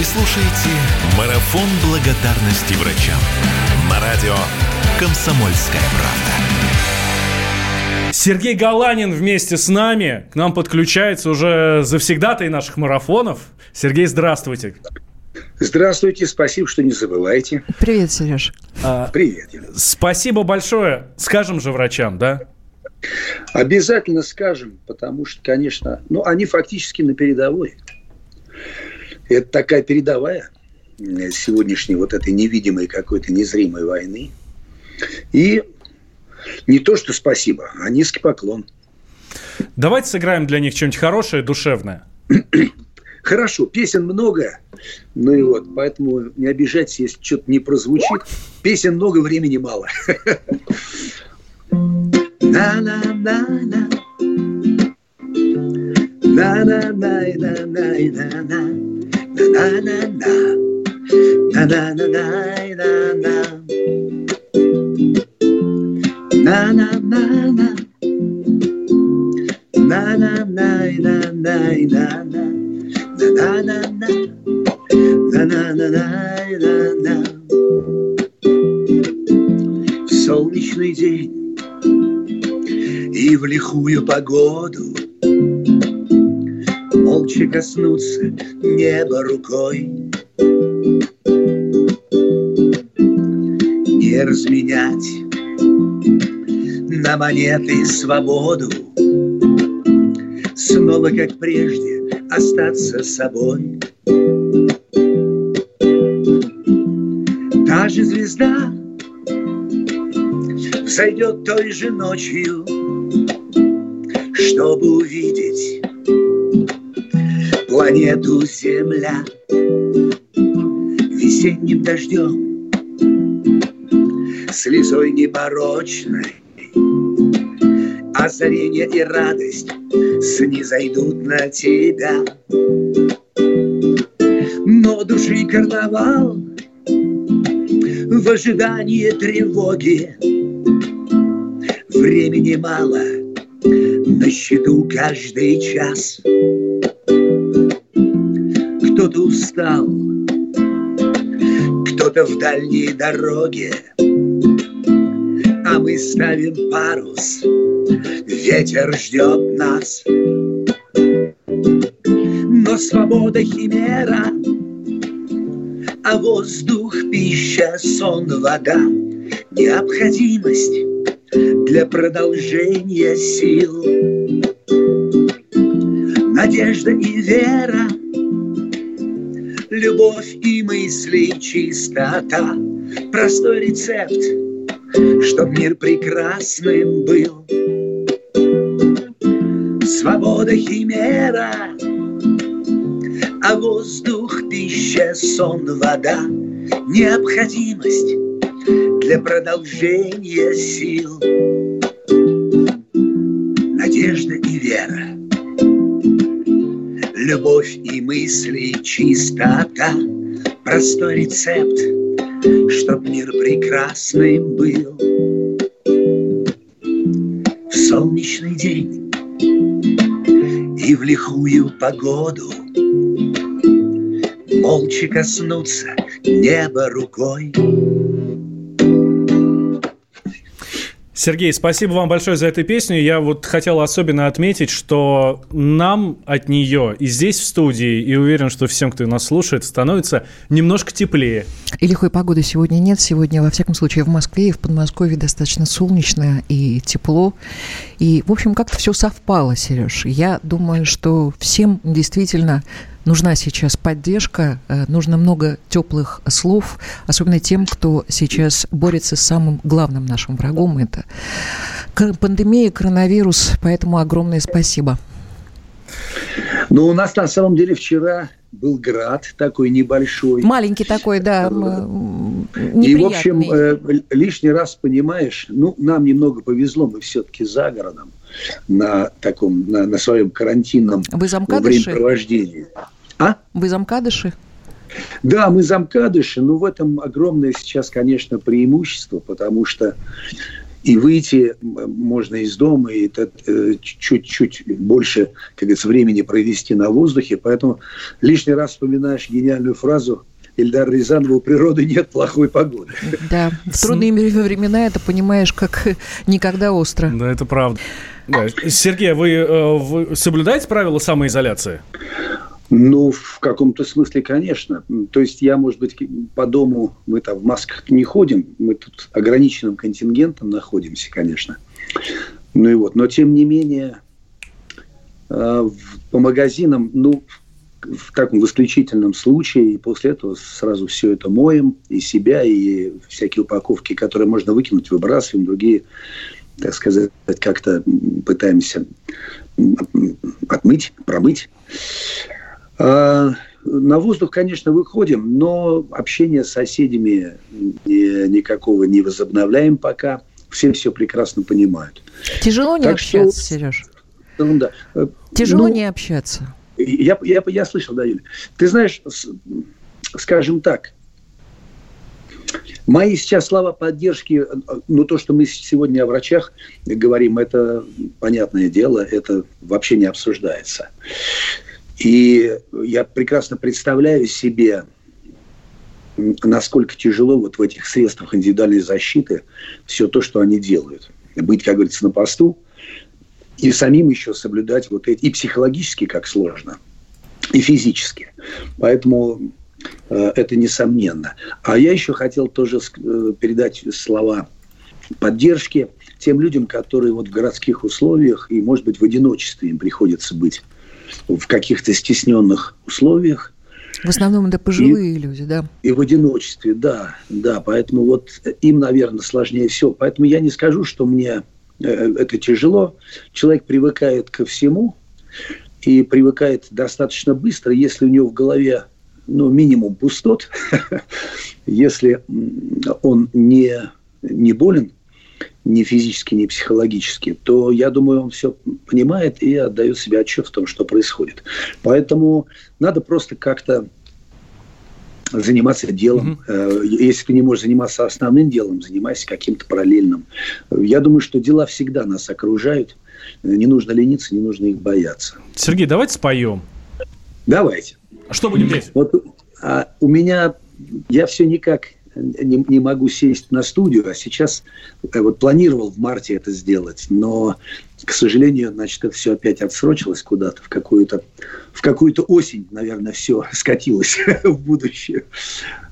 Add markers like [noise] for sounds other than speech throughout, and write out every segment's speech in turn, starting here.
Вы слушаете «Марафон благодарности врачам» на радио «Комсомольская правда». Сергей Галанин вместе с нами. К нам подключается уже завсегдатый наших марафонов. Сергей, здравствуйте. Здравствуйте, спасибо, что не забывайте. Привет, Сереж. А, Привет. Спасибо большое. Скажем же врачам, да? Обязательно скажем, потому что, конечно, ну, они фактически на передовой. Это такая передовая сегодняшней вот этой невидимой какой-то незримой войны. И не то, что спасибо, а низкий поклон. Давайте сыграем для них что-нибудь хорошее, душевное. [clears throat] Хорошо, песен много, ну и вот, поэтому не обижайтесь, если что-то не прозвучит. Песен много, времени мало. [laughs] На-на-на-на. На-на-на-на-на-на. Солнечный день. И в лихую погоду Молча коснуться неба рукой. Не разменять на монеты свободу. Снова, как прежде, остаться собой. Та же звезда взойдет той же ночью чтобы увидеть планету Земля весенним дождем, слезой непорочной. Озарение и радость снизойдут на тебя. Но души карнавал в ожидании тревоги. Времени мало — на счету каждый час. Кто-то устал, кто-то в дальней дороге, а мы ставим парус, ветер ждет нас. Но свобода химера, а воздух, пища, сон, вода, необходимость для продолжения сил. Надежда и вера, любовь и мысли, чистота, простой рецепт, чтоб мир прекрасным был. Свобода химера, а воздух, пища, сон, вода, необходимость для продолжения сил. Надежда и вера, любовь и мысли, чистота, простой рецепт, чтоб мир прекрасным был. В солнечный день и в лихую погоду молча коснуться неба рукой. Сергей, спасибо вам большое за эту песню. Я вот хотел особенно отметить, что нам от нее и здесь в студии, и уверен, что всем, кто нас слушает, становится немножко теплее. И лихой погоды сегодня нет. Сегодня, во всяком случае, в Москве и в Подмосковье достаточно солнечно и тепло. И, в общем, как-то все совпало, Сереж. Я думаю, что всем действительно нужна сейчас поддержка, э, нужно много теплых слов, особенно тем, кто сейчас борется с самым главным нашим врагом. Это пандемия, коронавирус. Поэтому огромное спасибо. Ну, у нас на самом деле вчера был град такой небольшой. Маленький такой, да. И, в общем, э, лишний раз понимаешь, ну, нам немного повезло, мы все-таки за городом на таком, на, на своем карантинном времяпровождении. А? Вы замкадыши? Да, мы замкадыши, но в этом огромное сейчас, конечно, преимущество, потому что и выйти можно из дома, и э, чуть-чуть больше, как говорится, времени провести на воздухе. Поэтому лишний раз вспоминаешь гениальную фразу Ильдар Рязанова, у природы нет плохой погоды. Да, в трудные времена это понимаешь как [laughs] никогда остро. Да, это правда. Да. Сергей, а вы, э, вы соблюдаете правила самоизоляции? Ну, в каком-то смысле, конечно. То есть я, может быть, по дому, мы там в масках не ходим, мы тут ограниченным контингентом находимся, конечно. Ну и вот, но тем не менее, э, по магазинам, ну, в таком в исключительном случае, и после этого сразу все это моем, и себя, и всякие упаковки, которые можно выкинуть, выбрасываем, другие, так сказать, как-то пытаемся отмыть, промыть. А, на воздух, конечно, выходим, но общение с соседями никакого не возобновляем пока. Все все прекрасно понимают. Тяжело не так общаться, что... Сереж? Да. Тяжело ну, не общаться. Я, я, я слышал, да, Юля. Ты знаешь, скажем так, Мои сейчас слова поддержки, ну то, что мы сегодня о врачах говорим, это понятное дело, это вообще не обсуждается. И я прекрасно представляю себе, насколько тяжело вот в этих средствах индивидуальной защиты все то, что они делают. Быть, как говорится, на посту, и самим еще соблюдать вот эти, и психологически как сложно, и физически. Поэтому э, это несомненно. А я еще хотел тоже э, передать слова поддержки тем людям, которые вот в городских условиях и, может быть, в одиночестве им приходится быть в каких-то стесненных условиях. В основном это пожилые и, люди, да? И в одиночестве, да, да. Поэтому вот им, наверное, сложнее всего. Поэтому я не скажу, что мне э, это тяжело. Человек привыкает ко всему и привыкает достаточно быстро, если у него в голове ну, минимум пустот, [laughs] если он не, не болен, ни физически, ни психологически, то, я думаю, он все понимает и отдает себе отчет в том, что происходит. Поэтому надо просто как-то заниматься делом. Mm-hmm. Если ты не можешь заниматься основным делом, занимайся каким-то параллельным. Я думаю, что дела всегда нас окружают. Не нужно лениться, не нужно их бояться. Сергей, давайте споем. Давайте. Что будем петь? Вот а, у меня я все никак не, не могу сесть на студию, а сейчас э, вот планировал в марте это сделать, но, к сожалению, значит, это все опять отсрочилось куда-то в какую-то в какую-то осень, наверное, все [laughs] скатилось в будущее.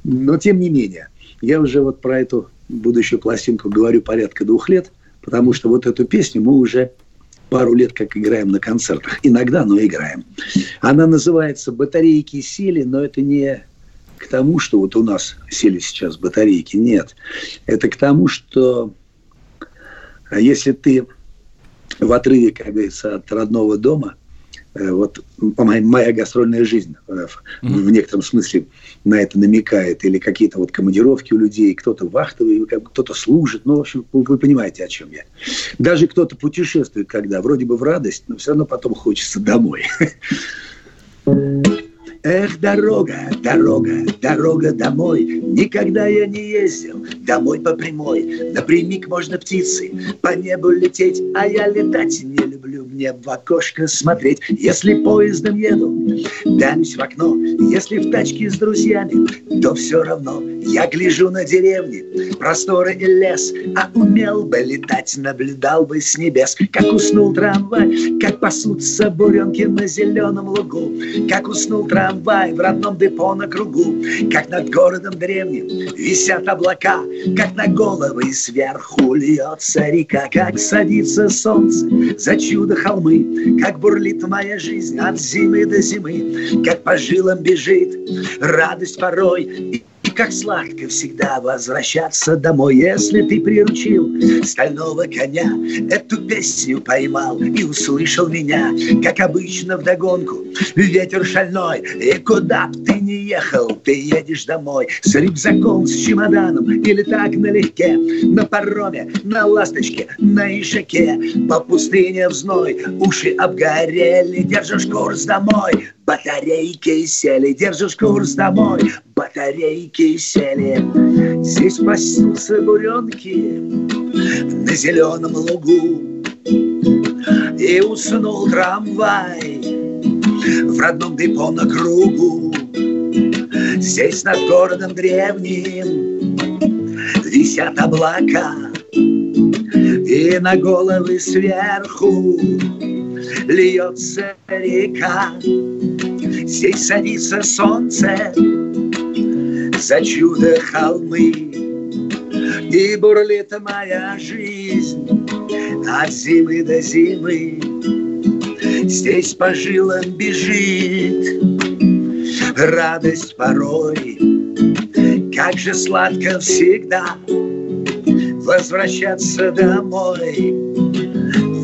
Но тем не менее, я уже вот про эту будущую пластинку говорю порядка двух лет, потому что вот эту песню мы уже пару лет как играем на концертах. Иногда, но играем. Она называется «Батарейки сели», но это не к тому, что вот у нас сели сейчас батарейки. Нет. Это к тому, что а если ты в отрыве, как говорится, от родного дома, э, вот моя гастрольная жизнь mm-hmm. в некотором смысле на это намекает, или какие-то вот командировки у людей, кто-то вахтовый, кто-то служит, ну, в общем, вы понимаете, о чем я. Даже кто-то путешествует, когда вроде бы в радость, но все равно потом хочется домой. [laughs] Эх, дорога, дорога, дорога домой. Никогда я не ездил домой по прямой. Напрямик можно птицы по небу лететь, а я летать не люблю. Мне в окошко смотреть. Если поездом еду, дамсь в окно. Если в тачке с друзьями, то все равно. Я гляжу на деревни, просторы и лес, а умел бы летать, наблюдал бы с небес, как уснул трамвай, как пасутся буренки на зеленом лугу, как уснул трамвай в родном депо на кругу, как над городом древним висят облака, как на головы сверху льется река, как садится солнце за чудо холмы, как бурлит моя жизнь от зимы до зимы, как по жилам бежит радость порой как сладко всегда возвращаться домой, если ты приручил стального коня. Эту песню поймал и услышал меня, как обычно в догонку. Ветер шальной, и куда б ты не ехал, ты едешь домой с рюкзаком, с чемоданом или так налегке, на пароме, на ласточке, на ишаке, по пустыне в зной, уши обгорели, держишь курс домой, батарейки сели, держишь курс домой, батарейки сели. Здесь пасутся буренки, на зеленом лугу. И уснул трамвай в родном депо на кругу. Здесь над городом древним висят облака, И на головы сверху льется река. Здесь садится солнце за чудо холмы, И бурлит моя жизнь от зимы до зимы. Здесь по жилам бежит радость порой. Как же сладко всегда возвращаться домой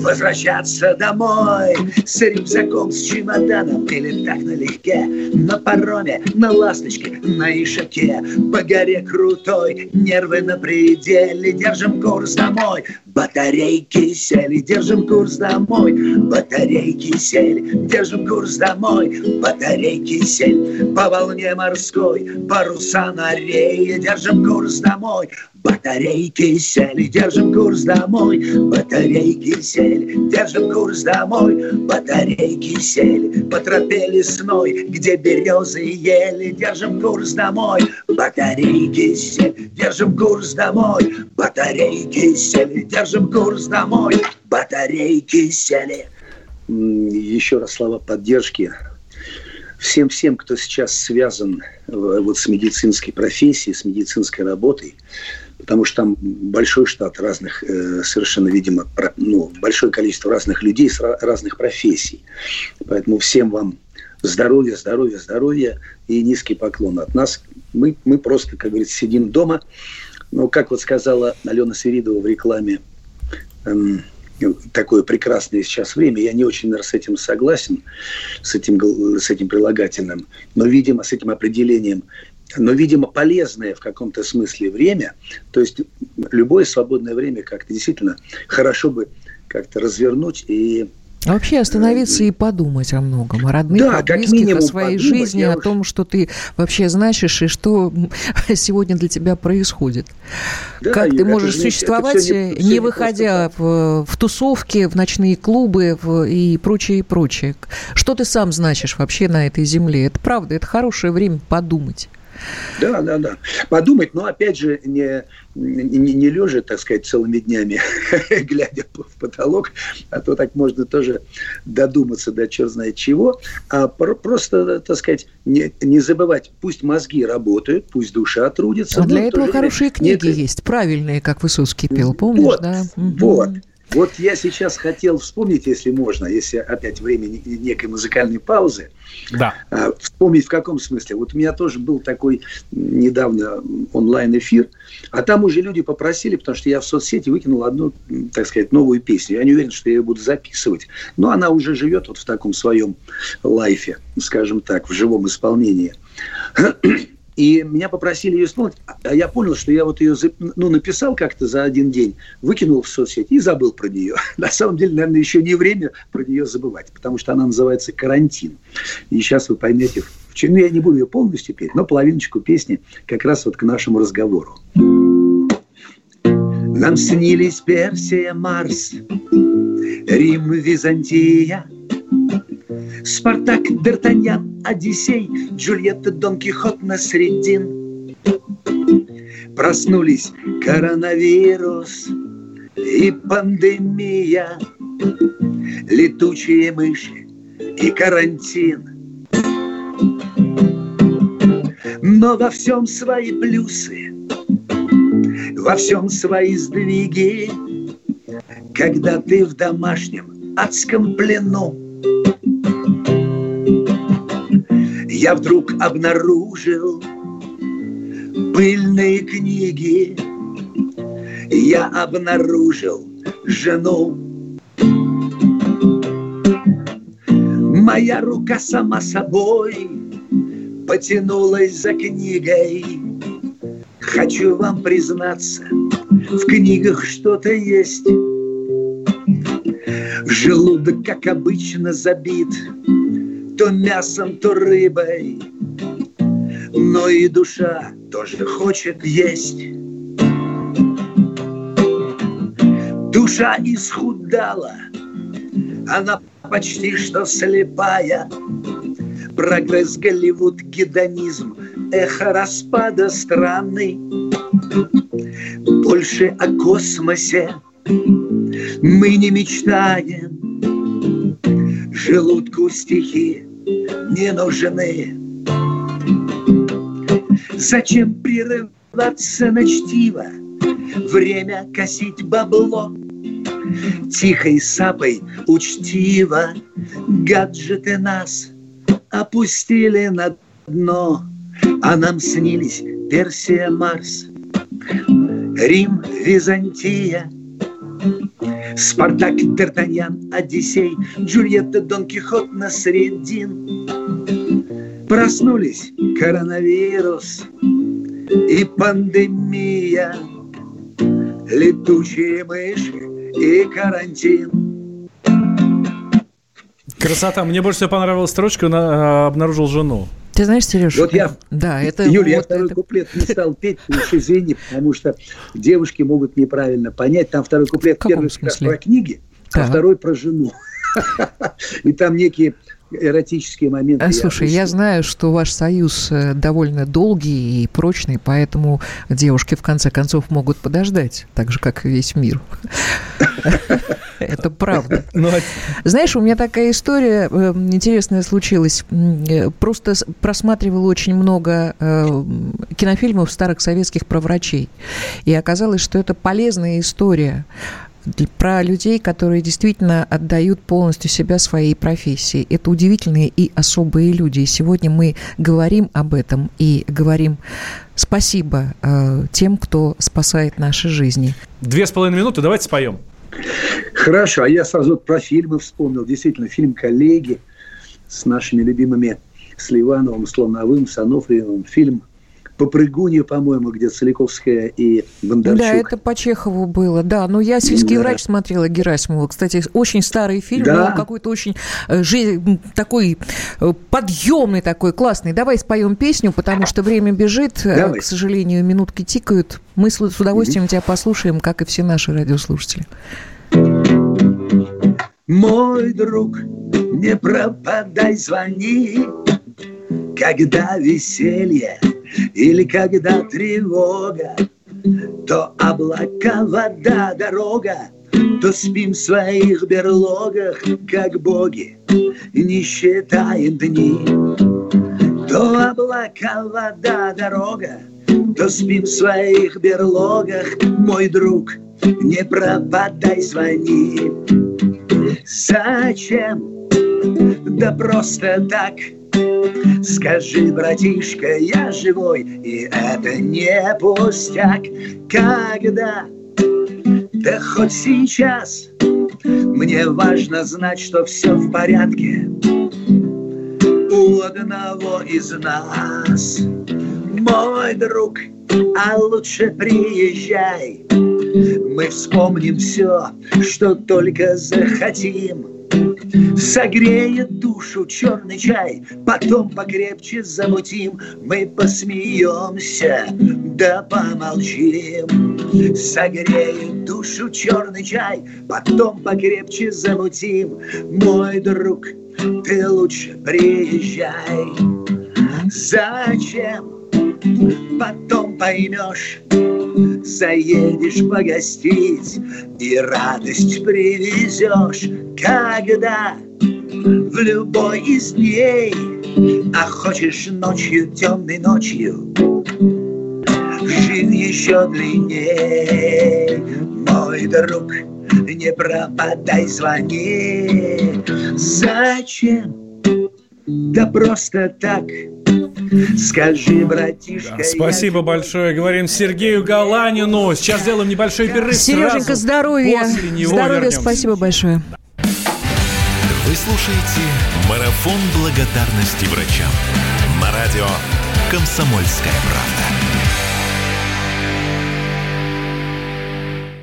возвращаться домой С рюкзаком, с чемоданом или так налегке На пароме, на ласточке, на ишаке По горе крутой, нервы на пределе Держим курс домой, батарейки сели Держим курс домой, батарейки сели Держим курс домой, батарейки сели По волне морской, паруса на рее Держим курс домой, Батарейки сели, держим курс домой. Батарейки сели, держим курс домой. Батарейки сели по тропе лесной, где березы ели. Держим курс домой. Батарейки сели, держим курс домой. Батарейки сели, держим курс домой. Батарейки сели. Еще раз слова поддержки всем-всем, кто сейчас связан э, вот с медицинской профессией, с медицинской работой потому что там большой штат разных, э, совершенно, видимо, ну, большое количество разных людей с разных профессий. Поэтому всем вам здоровья, здоровья, здоровья и низкий поклон от нас. Мы, мы просто, как говорится, сидим дома. Но, как вот сказала Алена Свиридова в рекламе, такое прекрасное сейчас время. Я не очень, наверное, с этим согласен, с этим, с этим прилагательным, но, видимо, с этим определением. Но, видимо, полезное в каком-то смысле время, то есть любое свободное время как-то действительно хорошо бы как-то развернуть и а вообще остановиться и подумать о многом, о родных, да, о близких, о своей подумать, жизни, о том, что ты вообще значишь и что [laughs] сегодня для тебя происходит. Да, как ты можешь существовать, не, не, не выходя в, в тусовки, в ночные клубы в, и прочее, и прочее. Что ты сам значишь вообще на этой земле? Это правда, это хорошее время подумать. Да, да, да. Подумать, но опять же, не, не, не лежа, так сказать, целыми днями, [laughs] глядя в потолок, а то так можно тоже додуматься до черт знает чего, а просто, так сказать, не, не забывать, пусть мозги работают, пусть душа трудится. А для этого хорошие книги нет... есть, правильные, как Высоцкий пел, помнишь, вот, да? Вот, вот я сейчас хотел вспомнить, если можно, если опять время некой музыкальной паузы, да. А, вспомнить в каком смысле. Вот у меня тоже был такой недавно онлайн-эфир, а там уже люди попросили, потому что я в соцсети выкинул одну, так сказать, новую песню. Я не уверен, что я ее буду записывать, но она уже живет вот в таком своем лайфе, скажем так, в живом исполнении. И меня попросили ее исполнить, а я понял, что я вот ее ну, написал как-то за один день, выкинул в соцсети и забыл про нее. [laughs] На самом деле, наверное, еще не время про нее забывать, потому что она называется «Карантин». И сейчас вы поймете, в чем ну, я не буду ее полностью петь, но половиночку песни как раз вот к нашему разговору. Нам снились Персия, Марс, Рим, Византия – Спартак, Д'Артаньян, Одиссей, Джульетта, Дон Кихот, Насреддин. Проснулись коронавирус и пандемия, летучие мыши и карантин. Но во всем свои плюсы, во всем свои сдвиги, когда ты в домашнем адском плену я вдруг обнаружил пыльные книги. Я обнаружил жену. Моя рука сама собой потянулась за книгой. Хочу вам признаться, в книгах что-то есть. Желудок, как обычно, забит – то мясом, то рыбой, но и душа тоже хочет есть. Душа исхудала, она почти что слепая. Прогресс Голливуд, гедонизм, эхо распада страны. Больше о космосе мы не мечтаем. Желудку стихи не нужны. Зачем прерываться на чтиво? Время косить бабло. Тихой сапой учтиво гаджеты нас опустили на дно, а нам снились Персия, Марс, Рим, Византия, Спартак, Д'Артаньян, Одиссей, Джульетта, Дон Кихот, Насреддин. Проснулись коронавирус и пандемия, летучие мыши и карантин. Красота. Мне больше всего понравилась строчка, на, обнаружил жену. Ты знаешь, Сереж, вот я, да, это Юля, вот я второй это... куплет не стал петь, уж извини, потому что девушки могут неправильно понять. Там второй куплет первый сказ про книги, а да. а второй про жену. И там некие эротические моменты. А, слушай, я, я знаю, что ваш союз э, довольно долгий и прочный, поэтому девушки в конце концов могут подождать, так же, как и весь мир. [laughs] Это правда. Ну, а Знаешь, у меня такая история э, интересная случилась. Э, просто просматривала очень много кинофильмов старых советских про врачей. И оказалось, что это полезная история про людей, которые действительно отдают полностью себя своей профессии. Это удивительные и особые люди. И сегодня мы говорим об этом и говорим спасибо э, тем, кто спасает наши жизни. Две с половиной минуты, давайте споем. Хорошо, а я сразу про фильмы вспомнил. Действительно, фильм «Коллеги» с нашими любимыми Сливановым, Слоновым, Санофриевым. Фильм Попрыгунья, по-моему, где Целиковская и Бондарчук. Да, это по Чехову было, да. Но я «Сельский да. врач» смотрела Герасимова. Кстати, очень старый фильм, да. но какой-то очень э, такой э, подъемный такой, классный. Давай споем песню, потому что время бежит. Э, Давай. К сожалению, минутки тикают. Мы с удовольствием mm тебя послушаем, как и все наши радиослушатели. Мой друг, не пропадай, звони, когда веселье или когда тревога, то облака, вода, дорога, то спим в своих берлогах, как боги, не считаем дни. То облака, вода, дорога, то спим в своих берлогах, мой друг, не пропадай, звони. Зачем? Да просто так – Скажи, братишка, я живой, и это не пустяк, когда, да хоть сейчас, мне важно знать, что все в порядке у одного из нас. Мой друг, а лучше приезжай, мы вспомним все, что только захотим. Согреет душу черный чай, потом покрепче замутим, мы посмеемся, да помолчим. Согреет душу черный чай, потом покрепче замутим, мой друг, ты лучше приезжай. Зачем? Потом поймешь, заедешь погостить и радость привезешь, когда? В любой из дней, а хочешь ночью, темной ночью, жизнь еще длиннее, мой друг, не пропадай, звони. Зачем? Да просто так Скажи, братишка... Да, спасибо я... большое. Говорим Сергею Галанину. Сейчас сделаем небольшой перерыв. Сереженька, здоровья. Здоровья, вернемся. спасибо большое. Вы слушаете «Марафон благодарности врачам» на радио «Комсомольская правда».